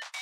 Thank you.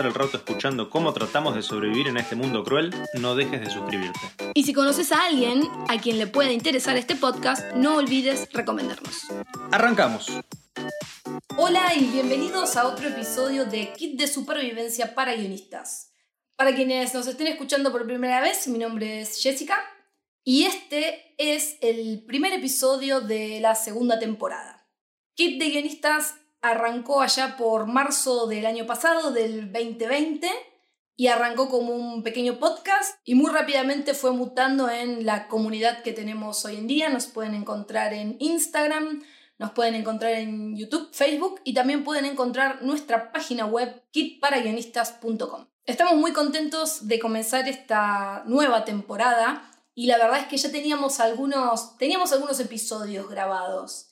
el rato escuchando cómo tratamos de sobrevivir en este mundo cruel, no dejes de suscribirte. Y si conoces a alguien a quien le pueda interesar este podcast, no olvides recomendarnos. Arrancamos. Hola y bienvenidos a otro episodio de Kit de Supervivencia para Guionistas. Para quienes nos estén escuchando por primera vez, mi nombre es Jessica y este es el primer episodio de la segunda temporada. Kit de Guionistas arrancó allá por marzo del año pasado, del 2020, y arrancó como un pequeño podcast y muy rápidamente fue mutando en la comunidad que tenemos hoy en día. Nos pueden encontrar en Instagram, nos pueden encontrar en YouTube, Facebook y también pueden encontrar nuestra página web kitparaguionistas.com. Estamos muy contentos de comenzar esta nueva temporada y la verdad es que ya teníamos algunos, teníamos algunos episodios grabados.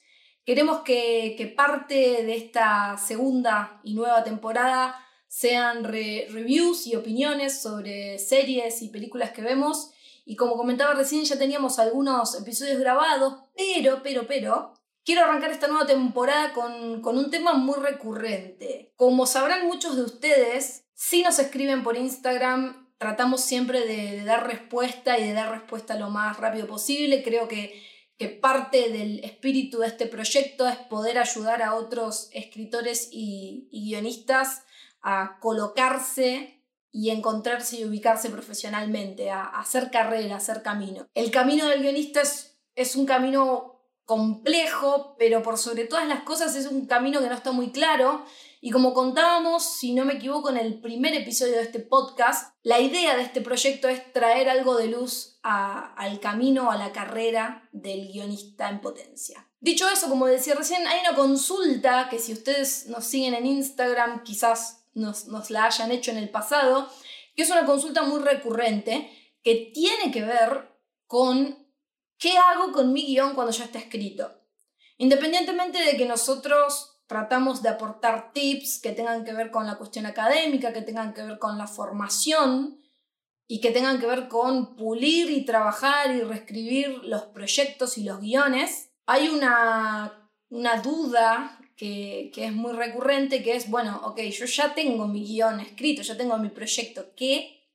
Queremos que, parte de esta segunda y nueva temporada sean reviews y opiniones sobre series y películas que vemos. Y como comentaba recién, ya teníamos algunos episodios grabados, pero, pero, pero, Quiero arrancar esta nueva temporada con, un tema muy recurrente. Como sabrán muchos de ustedes, si nos escriben por Instagram, tratamos siempre de, dar respuesta y de dar respuesta lo más rápido posible. Creo que, que, parte del espíritu de este proyecto es poder ayudar a otros escritores y, guionistas a colocarse y encontrarse y ubicarse profesionalmente, a, hacer carrera, a hacer camino. El camino del guionista es, es un camino complejo, pero por sobre todas las cosas es un camino que no está muy claro. Y como contábamos, si no me equivoco, en el primer episodio de este podcast, la idea de este proyecto es traer algo de luz al camino, a la carrera del guionista en potencia. Dicho eso, como decía recién, hay una consulta que si ustedes nos siguen en Instagram, quizás nos, nos la hayan hecho en el pasado, que es una consulta muy recurrente que tiene que ver con ¿Qué hago con mi guion cuando ya está escrito? Independientemente de que nosotros tratamos de aportar tips que tengan que ver con la cuestión académica, que tengan que ver con la formación y que tengan que ver con pulir y trabajar y reescribir los proyectos y los guiones, hay una, una duda que, que, es muy recurrente, que es, bueno, ok, yo ya tengo mi guion escrito, ya tengo mi proyecto, ¿qué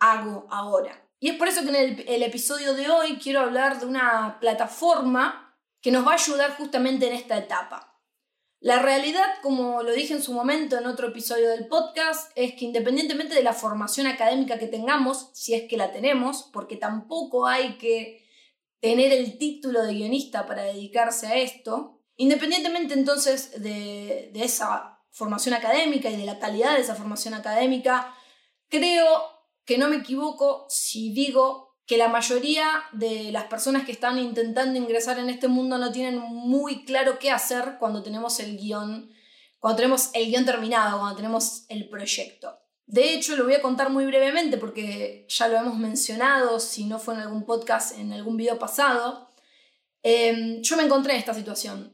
hago ahora? Y es por eso que en el, episodio de hoy quiero hablar de una plataforma que nos va a ayudar justamente en esta etapa. La realidad, como lo dije en su momento en otro episodio del podcast, es que independientemente de la formación académica que tengamos, si es que la tenemos, porque tampoco hay que tener el título de guionista para dedicarse a esto, independientemente entonces de, de esa formación académica y de la calidad de esa formación académica, creo que no me equivoco si digo que la mayoría de las personas que están intentando ingresar en este mundo no tienen muy claro qué hacer cuando tenemos el guion, cuando tenemos el guion terminado, cuando tenemos el proyecto. De hecho, lo voy a contar muy brevemente porque ya lo hemos mencionado, si no fue en algún podcast, en algún video pasado. Em, yo me encontré en esta situación.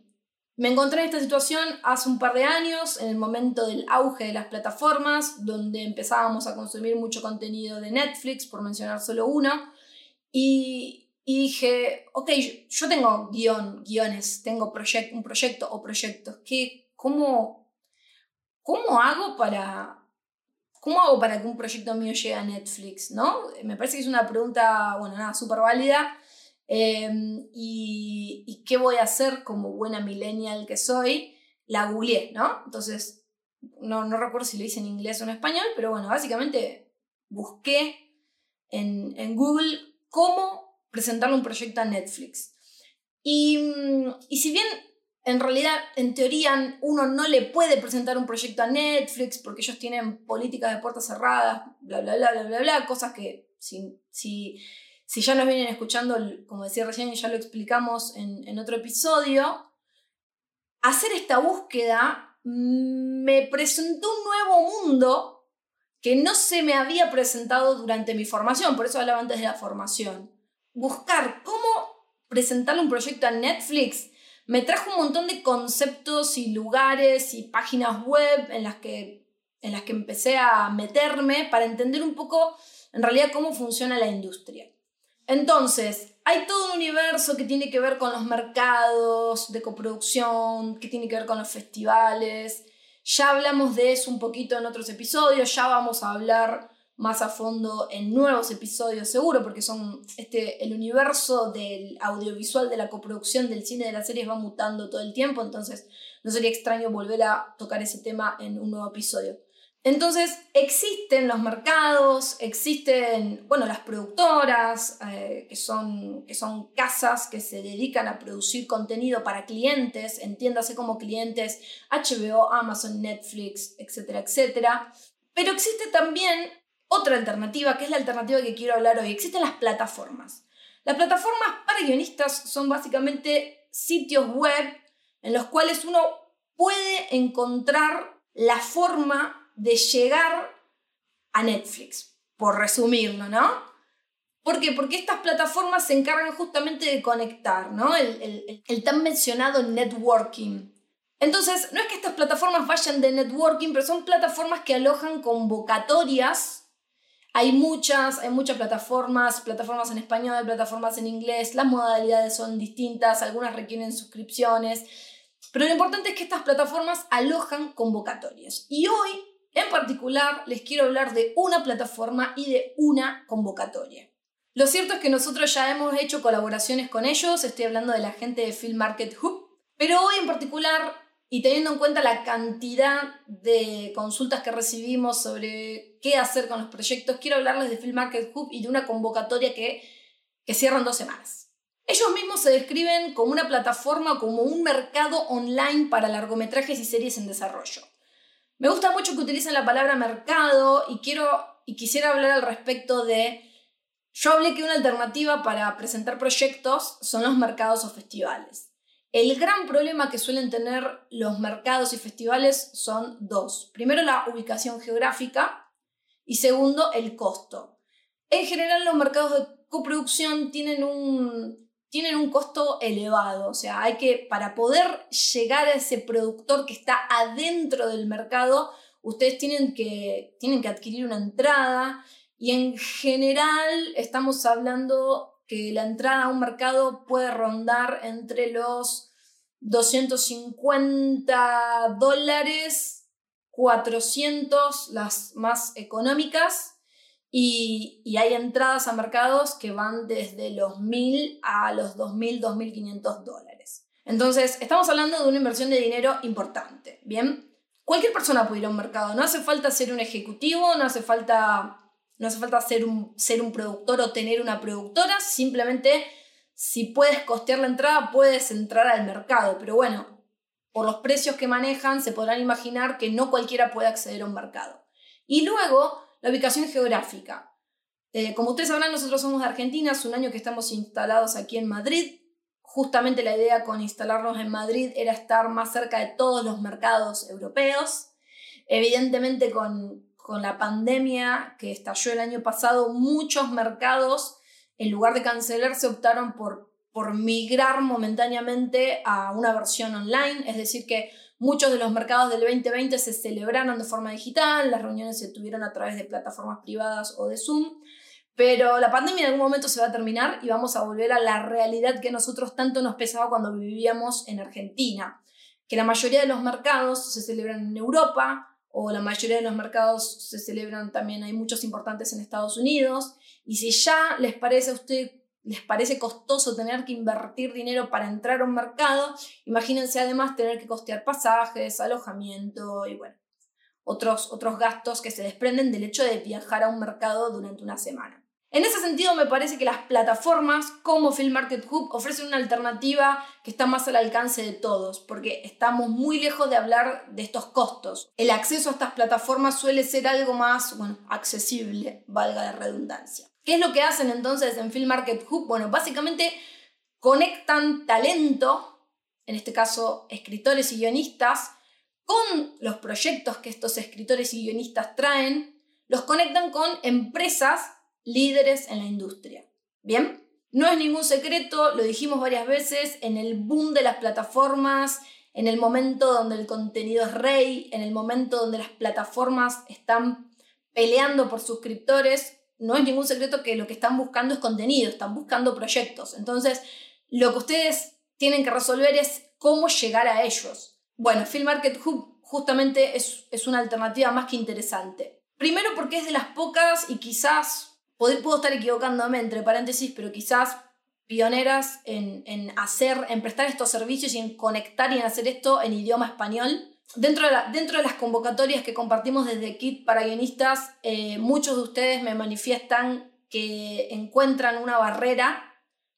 Me encontré en esta situación hace un par de años, en el momento del auge de las plataformas, donde empezábamos a consumir mucho contenido de Netflix, por mencionar solo uno, y, dije, ok, yo, tengo guion, guiones, tengo un proyecto o proyectos, ¿qué, cómo, ¿cómo hago para... ¿Cómo hago para que un proyecto mío llegue a Netflix? ¿no? Me parece que es una pregunta, bueno, nada, súper válida Em, y, qué voy a hacer como buena millennial que soy? La googleé, ¿no? Entonces, no, no recuerdo si lo hice en inglés o en español, pero bueno, básicamente busqué en, en Google cómo presentarle un proyecto a Netflix. Y, mm, y si bien en realidad, en teoría, uno no le puede presentar un proyecto a Netflix porque ellos tienen políticas de puertas cerradas, bla, bla, bla, bla, bla, bla, cosas que si, si si ya nos vienen escuchando, como decía recién, y ya lo explicamos en, otro episodio, hacer esta búsqueda me presentó un nuevo mundo que no se me había presentado durante mi formación, por eso hablaba antes de la formación. Buscar cómo presentar un proyecto a Netflix me trajo un montón de conceptos y lugares y páginas web en las que, en las que empecé a meterme para entender un poco en realidad cómo funciona la industria. Entonces, hay todo un universo que tiene que ver con los mercados de coproducción, que tiene que ver con los festivales. Ya hablamos de eso un poquito en otros episodios, ya vamos a hablar más a fondo en nuevos episodios seguro, porque son este, el universo del audiovisual, de la coproducción, del cine, de las series va mutando todo el tiempo, entonces no sería extraño volver a tocar ese tema en un nuevo episodio. Entonces existen los mercados, existen, bueno, las productoras, eh, que, son, que son casas que se dedican a producir contenido para clientes, entiéndase como clientes HBO, Amazon, Netflix, etcétera, etcétera. Pero existe también otra alternativa, que es la alternativa que quiero hablar hoy. Existen las plataformas. Las plataformas para guionistas son básicamente sitios web en los cuales uno puede encontrar la forma de llegar a Netflix, por resumirlo, ¿no? ¿Por qué? Porque estas plataformas se encargan justamente de conectar, ¿no? El, el, tan mencionado networking. Entonces, no es que estas plataformas vayan de networking, pero son plataformas que alojan convocatorias. Hay muchas, hay muchas plataformas, plataformas en español, plataformas en inglés, las modalidades son distintas, algunas requieren suscripciones, pero lo importante es que estas plataformas alojan convocatorias. Y hoy en particular, les quiero hablar de una plataforma y de una convocatoria. Lo cierto es que nosotros ya hemos hecho colaboraciones con ellos, estoy hablando de la gente de Film Market Hub, pero hoy en particular, y teniendo en cuenta la cantidad de consultas que recibimos sobre qué hacer con los proyectos, quiero hablarles de Film Market Hub y de una convocatoria que, que cierra en dos semanas. Ellos mismos se describen como una plataforma, como un mercado online para largometrajes y series en desarrollo. Me gusta mucho que utilicen la palabra mercado y quiero y quisiera hablar al respecto de yo hablé que una alternativa para presentar proyectos son los mercados o festivales. El gran problema que suelen tener los mercados y festivales son dos. Primero, la ubicación geográfica y segundo, el costo. En general, los mercados de coproducción tienen un tienen un costo elevado, o sea, hay que, para poder llegar a ese productor que está adentro del mercado, ustedes tienen que, tienen que adquirir una entrada. Y en general estamos hablando que la entrada a un mercado puede rondar entre los 250 dólares, 400 las más económicas y, hay entradas a mercados que van desde los 1.000 a los 2.000, 2.500 dólares. Entonces, estamos hablando de una inversión de dinero importante, ¿bien? Cualquier persona puede ir a un mercado, no hace falta ser un ejecutivo, no hace falta, no hace falta ser, un, ser un productor o tener una productora, simplemente si puedes costear la entrada, puedes entrar al mercado, pero bueno, por los precios que manejan, se podrán imaginar que no cualquiera puede acceder a un mercado. Y luego, la ubicación geográfica. Eh, como ustedes sabrán, nosotros somos de Argentina, hace un año que estamos instalados aquí en Madrid. Justamente la idea con instalarnos en Madrid era estar más cerca de todos los mercados europeos. Evidentemente con, con la pandemia que estalló el año pasado, muchos mercados, en lugar de cancelarse, optaron por, por migrar momentáneamente a una versión online, es decir, que Muchos de los mercados del 2020 se celebraron de forma digital, las reuniones se tuvieron a través de plataformas privadas o de Zoom, pero la pandemia en algún momento se va a terminar y vamos a volver a la realidad que nosotros tanto nos pesaba cuando vivíamos en Argentina, que la mayoría de los mercados se celebran en Europa o la mayoría de los mercados se celebran también, hay muchos importantes en Estados Unidos, y si ya les parece a usted les parece costoso tener que invertir dinero para entrar a un mercado, imagínense además tener que costear pasajes, alojamiento y bueno, otros, otros gastos que se desprenden del hecho de viajar a un mercado durante una semana. En ese sentido, me parece que las plataformas como Film Market Hub ofrecen una alternativa que está más al alcance de todos, porque estamos muy lejos de hablar de estos costos. El acceso a estas plataformas suele ser algo más bueno, accesible, valga la redundancia. ¿Qué es lo que hacen entonces en Film Market Hub? Bueno, básicamente conectan talento, en este caso escritores y guionistas, con los proyectos que estos escritores y guionistas traen, los conectan con empresas líderes en la industria. ¿Bien? No es ningún secreto, lo dijimos varias veces, en el boom de las plataformas, en el momento donde el contenido es rey, en el momento donde las plataformas están peleando por suscriptores, no es ningún secreto que lo que están buscando es contenido, están buscando proyectos. Entonces, lo que ustedes tienen que resolver es cómo llegar a ellos. Bueno, Film Market Hub justamente es, es una alternativa más que interesante. Primero porque es de las pocas y quizás puedo estar equivocándome entre paréntesis, pero quizás pioneras en, hacer, en prestar estos servicios y en conectar y en hacer esto en idioma español. Dentro de, dentro de las convocatorias que compartimos desde Kit para guionistas, eh, muchos de ustedes me manifiestan que encuentran una barrera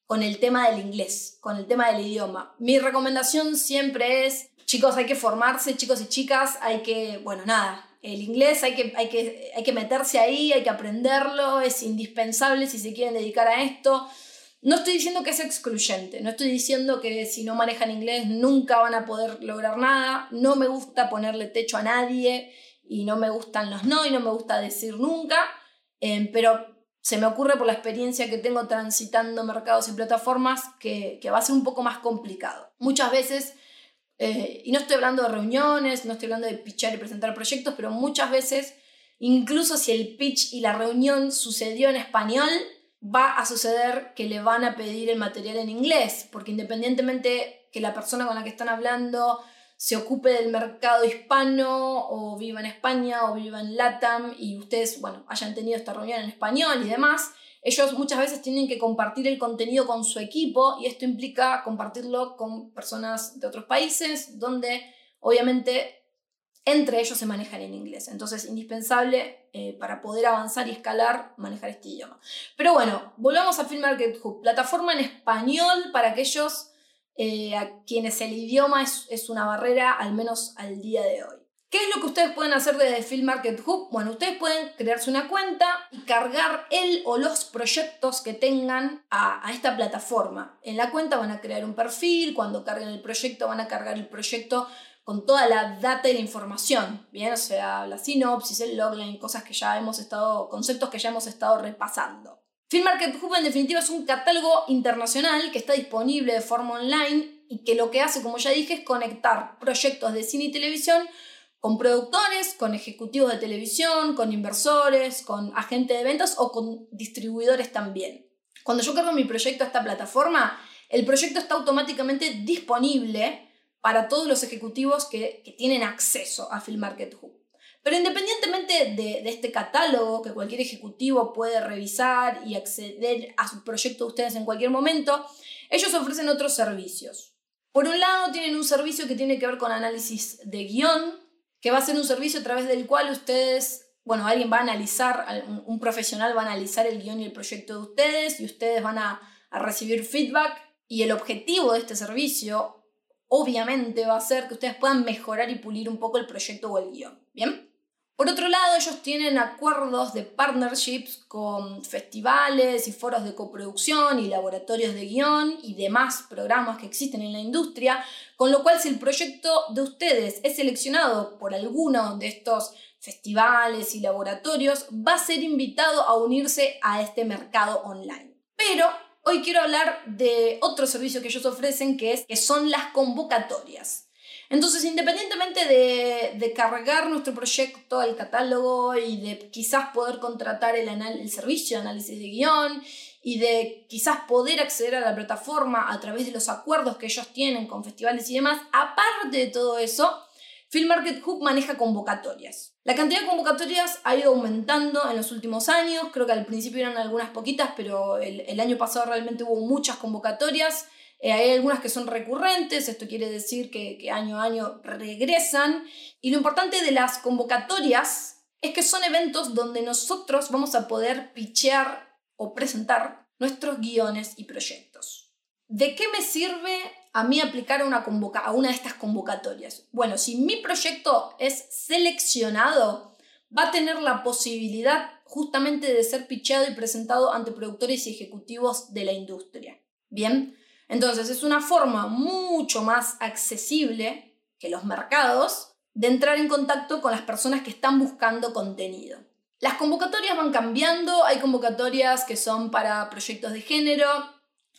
con el tema del inglés, con el tema del idioma. Mi recomendación siempre es, chicos, hay que formarse, chicos y chicas, hay que, bueno, nada, el inglés hay que, hay, que, hay que meterse ahí, hay que aprenderlo, es indispensable si se quieren dedicar a esto. No estoy diciendo que es excluyente, no estoy diciendo que si no manejan inglés nunca van a poder lograr nada, no me gusta ponerle techo a nadie y no me gustan los no y no me gusta decir nunca, eh, pero se me ocurre por la experiencia que tengo transitando mercados y plataformas que, que va a ser un poco más complicado. Muchas veces eh, y no estoy hablando de reuniones, no estoy hablando de pitchar y presentar proyectos, pero muchas veces, incluso si el pitch y la reunión sucedió en español, va a suceder que le van a pedir el material en inglés, porque independientemente que la persona con la que están hablando se ocupe del mercado hispano o viva en España o viva en LATAM y ustedes, bueno, hayan tenido esta reunión en español y demás, ellos muchas veces tienen que compartir el contenido con su equipo y esto implica compartirlo con personas de otros países donde obviamente entre ellos se manejan en inglés. Entonces es indispensable eh, para poder avanzar y escalar manejar este idioma. Pero bueno, volvamos a Film Market Hub, plataforma en español para aquellos eh, a quienes el idioma es, es una barrera, al menos al día de hoy. ¿Qué es lo que ustedes pueden hacer desde Film Market Hub? Bueno, ustedes pueden crearse una cuenta y cargar el o los proyectos que tengan a, esta plataforma. En la cuenta van a crear un perfil, cuando carguen el proyecto van a cargar el proyecto con toda la data y la información, bien, o sea, la sinopsis, el logline, cosas que ya hemos estado, conceptos que ya hemos estado repasando. Film Market Hub en definitiva es un catálogo internacional que está disponible de forma online y que lo que hace, como ya dije, es conectar proyectos de cine y televisión con productores, con ejecutivos de televisión, con inversores, con agentes de ventas o con distribuidores también. Cuando yo cargo mi proyecto a esta plataforma, el proyecto está automáticamente disponible para todos los ejecutivos que, tienen acceso a Film Market Hub. Pero independientemente de, de, este catálogo que cualquier ejecutivo puede revisar y acceder a su proyecto de ustedes en cualquier momento, ellos ofrecen otros servicios. Por un lado, tienen un servicio que tiene que ver con análisis de guion, que va a ser un servicio a través del cual ustedes, bueno, alguien va a analizar, un profesional va a analizar el guion y el proyecto de ustedes y ustedes van a, recibir feedback y el objetivo de este servicio obviamente va a ser que ustedes puedan mejorar y pulir un poco el proyecto o el guion, ¿bien? Por otro lado, ellos tienen acuerdos de partnerships con festivales y foros de coproducción y laboratorios de guion y demás programas que existen en la industria, con lo cual si el proyecto de ustedes es seleccionado por alguno de estos festivales y laboratorios, va a ser invitado a unirse a este mercado online. Pero hoy quiero hablar de otro servicio que ellos ofrecen, que, es, que son las convocatorias. Entonces, independientemente de, cargar nuestro proyecto al catálogo y de quizás poder contratar el, el servicio de análisis de guion y de quizás poder acceder a la plataforma a través de los acuerdos que ellos tienen con festivales y demás, aparte de todo eso, Film Market Hub maneja convocatorias. La cantidad de convocatorias ha ido aumentando en los últimos años, creo que al principio eran algunas poquitas, pero el, el año pasado realmente hubo muchas convocatorias. Eh, hay algunas que son recurrentes, esto quiere decir que, que año a año regresan. Y lo importante de las convocatorias es que son eventos donde nosotros vamos a poder pichear o presentar nuestros guiones y proyectos. ¿De qué me sirve a mí aplicar a una, a una de estas convocatorias? Bueno, si mi proyecto es seleccionado, va a tener la posibilidad justamente de ser picheado y presentado ante productores y ejecutivos de la industria. Bien, entonces es una forma mucho más accesible que los mercados de entrar en contacto con las personas que están buscando contenido. Las convocatorias van cambiando, hay convocatorias que son para proyectos de género,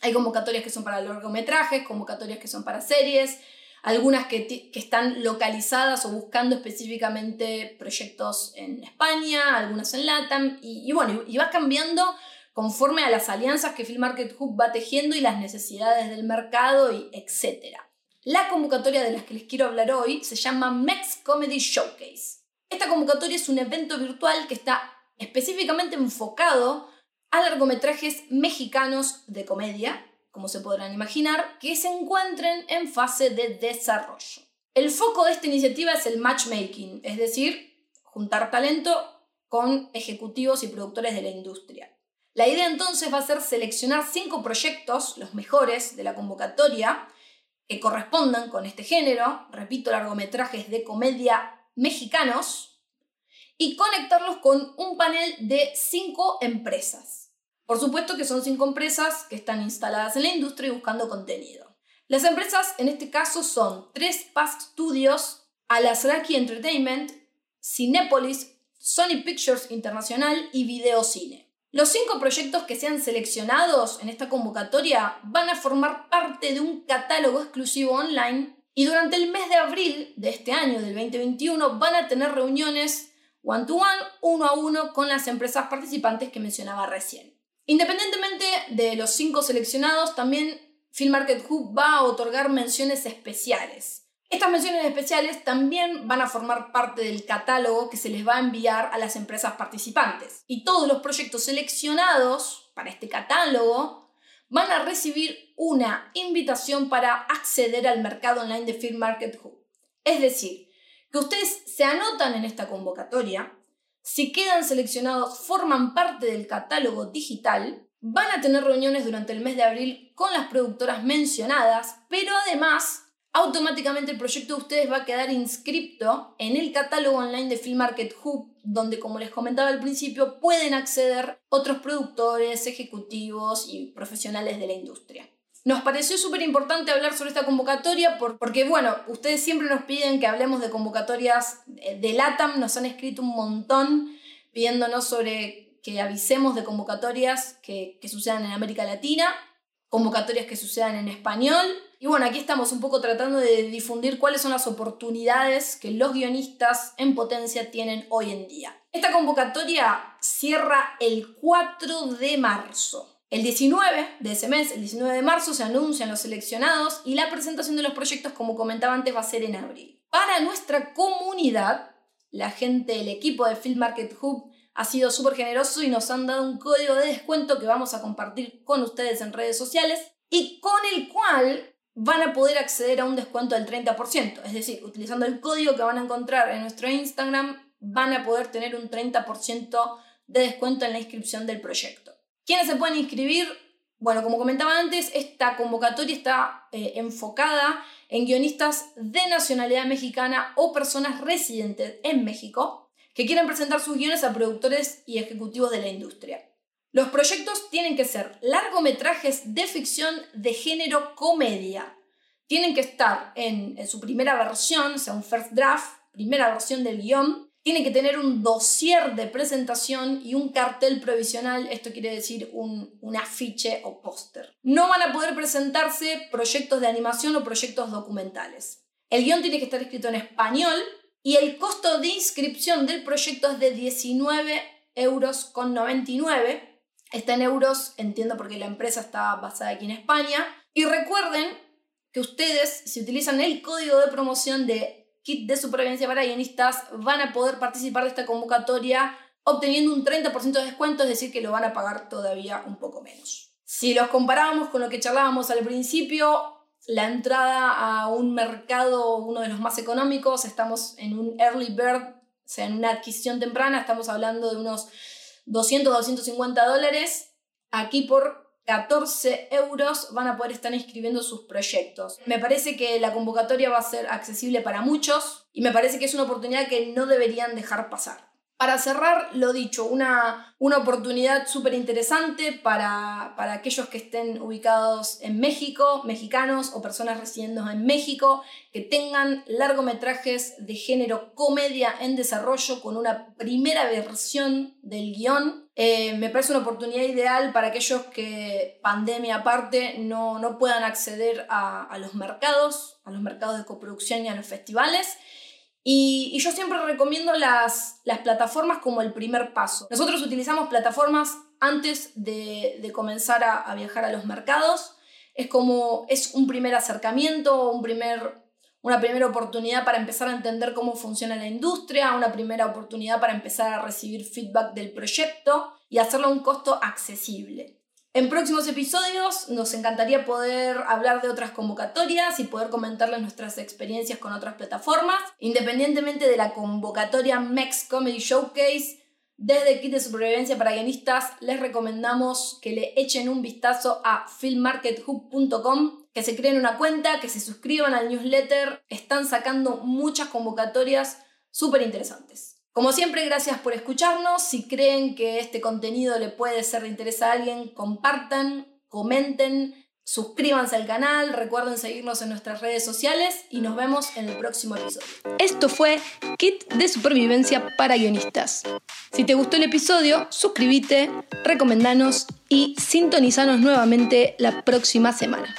hay convocatorias que son para largometrajes, convocatorias que son para series, algunas que, están localizadas o buscando específicamente proyectos en España, algunas en LATAM, y, bueno, y va cambiando conforme a las alianzas que Film Market Hub va tejiendo y las necesidades del mercado, y etc. La convocatoria de las que les quiero hablar hoy se llama Mex Comedy Showcase. Esta convocatoria es un evento virtual que está específicamente enfocado a largometrajes mexicanos de comedia, como se podrán imaginar, que se encuentren en fase de desarrollo. El foco de esta iniciativa es el matchmaking, es decir, juntar talento con ejecutivos y productores de la industria. La idea entonces va a ser seleccionar cinco proyectos, los mejores de la convocatoria, que correspondan con este género, repito, largometrajes de comedia mexicanos, y conectarlos con un panel de cinco empresas. Por supuesto que son cinco empresas que están instaladas en la industria y buscando contenido. Las empresas en este caso son Tres Past Studios, Alasraki Entertainment, Cinepolis, Sony Pictures Internacional y Videocine. Los cinco proyectos que sean seleccionados en esta convocatoria van a formar parte de un catálogo exclusivo online y durante el mes de abril de este año, del 2021, van a tener reuniones one-to-one, uno a uno, con las empresas participantes que mencionaba recién. Independientemente de los cinco seleccionados, también Film Market Hub va a otorgar menciones especiales. Estas menciones especiales también van a formar parte del catálogo que se les va a enviar a las empresas participantes. Y todos los proyectos seleccionados para este catálogo van a recibir una invitación para acceder al mercado online de Film Market Hub. Es decir, que ustedes se anotan en esta convocatoria, si quedan seleccionados, forman parte del catálogo digital, van a tener reuniones durante el mes de abril con las productoras mencionadas, pero además automáticamente el proyecto de ustedes va a quedar inscripto en el catálogo online de Film Market Hub, donde como les comentaba al principio pueden acceder otros productores, ejecutivos y profesionales de la industria. Nos pareció súper importante hablar sobre esta convocatoria porque, bueno, ustedes siempre nos piden que hablemos de convocatorias de LATAM, nos han escrito un montón pidiéndonos sobre que avisemos de convocatorias que, que sucedan en América Latina, convocatorias que sucedan en español. Y bueno, aquí estamos un poco tratando de difundir cuáles son las oportunidades que los guionistas en potencia tienen hoy en día. Esta convocatoria cierra el 4 de marzo. El 19 de ese mes, el 19 de marzo, se anuncian los seleccionados y la presentación de los proyectos, como comentaba antes, va a ser en abril. Para nuestra comunidad, la gente, el equipo de Field Market Hub ha sido súper generoso y nos han dado un código de descuento que vamos a compartir con ustedes en redes sociales y con el cual van a poder acceder a un descuento del 30%. Es decir, utilizando el código que van a encontrar en nuestro Instagram, van a poder tener un 30% de descuento en la inscripción del proyecto. ¿Quiénes se pueden inscribir? Bueno, como comentaba antes, esta convocatoria está eh, enfocada en guionistas de nacionalidad mexicana o personas residentes en México que quieran presentar sus guiones a productores y ejecutivos de la industria. Los proyectos tienen que ser largometrajes de ficción de género comedia. Tienen que estar en, en su primera versión, o sea, un first draft, primera versión del guion, tiene que tener un dossier de presentación y un cartel provisional, esto quiere decir un, un afiche o póster. No van a poder presentarse proyectos de animación o proyectos documentales. El guion tiene que estar escrito en español y el costo de inscripción del proyecto es de 19 euros con 99. Está en euros, entiendo porque la empresa está basada aquí en España. Y recuerden que ustedes, si utilizan el código de promoción de kit de supervivencia para guionistas van a poder participar de esta convocatoria obteniendo un 30% de descuento, es decir, que lo van a pagar todavía un poco menos. Si los comparábamos con lo que charlábamos al principio, la entrada a un mercado, uno de los más económicos, estamos en un early bird, o sea, en una adquisición temprana, estamos hablando de unos 200, 250 dólares. Aquí por 14 euros van a poder estar inscribiendo sus proyectos. Me parece que la convocatoria va a ser accesible para muchos y me parece que es una oportunidad que no deberían dejar pasar. Para cerrar, lo dicho, una, una oportunidad súper interesante para, para, aquellos que estén ubicados en México, mexicanos o personas residiendo en México, que tengan largometrajes de género comedia en desarrollo con una primera versión del guion. Eh, me parece una oportunidad ideal para aquellos que, pandemia aparte, no, no puedan acceder a, a los mercados, a los mercados de coproducción y a los festivales. Y, yo siempre recomiendo las, las, plataformas como el primer paso. Nosotros utilizamos plataformas antes de, comenzar a, viajar a los mercados. Es como, es un primer acercamiento, un primer, una primera oportunidad para empezar a entender cómo funciona la industria, una primera oportunidad para empezar a recibir feedback del proyecto y hacerlo a un costo accesible. En próximos episodios nos encantaría poder hablar de otras convocatorias y poder comentarles nuestras experiencias con otras plataformas. Independientemente de la convocatoria MEX Comedy Showcase, desde Kit de Supervivencia para Guionistas les recomendamos que le echen un vistazo a filmmarkethub.com, que se creen una cuenta, que se suscriban al newsletter. Están sacando muchas convocatorias súper interesantes. Como siempre, gracias por escucharnos. Si creen que este contenido le puede ser de interés a alguien, compartan, comenten, suscríbanse al canal, recuerden seguirnos en nuestras redes sociales y nos vemos en el próximo episodio. Esto fue Kit de Supervivencia para Guionistas. Si te gustó el episodio, suscríbete, recomendanos y sintonizanos nuevamente la próxima semana.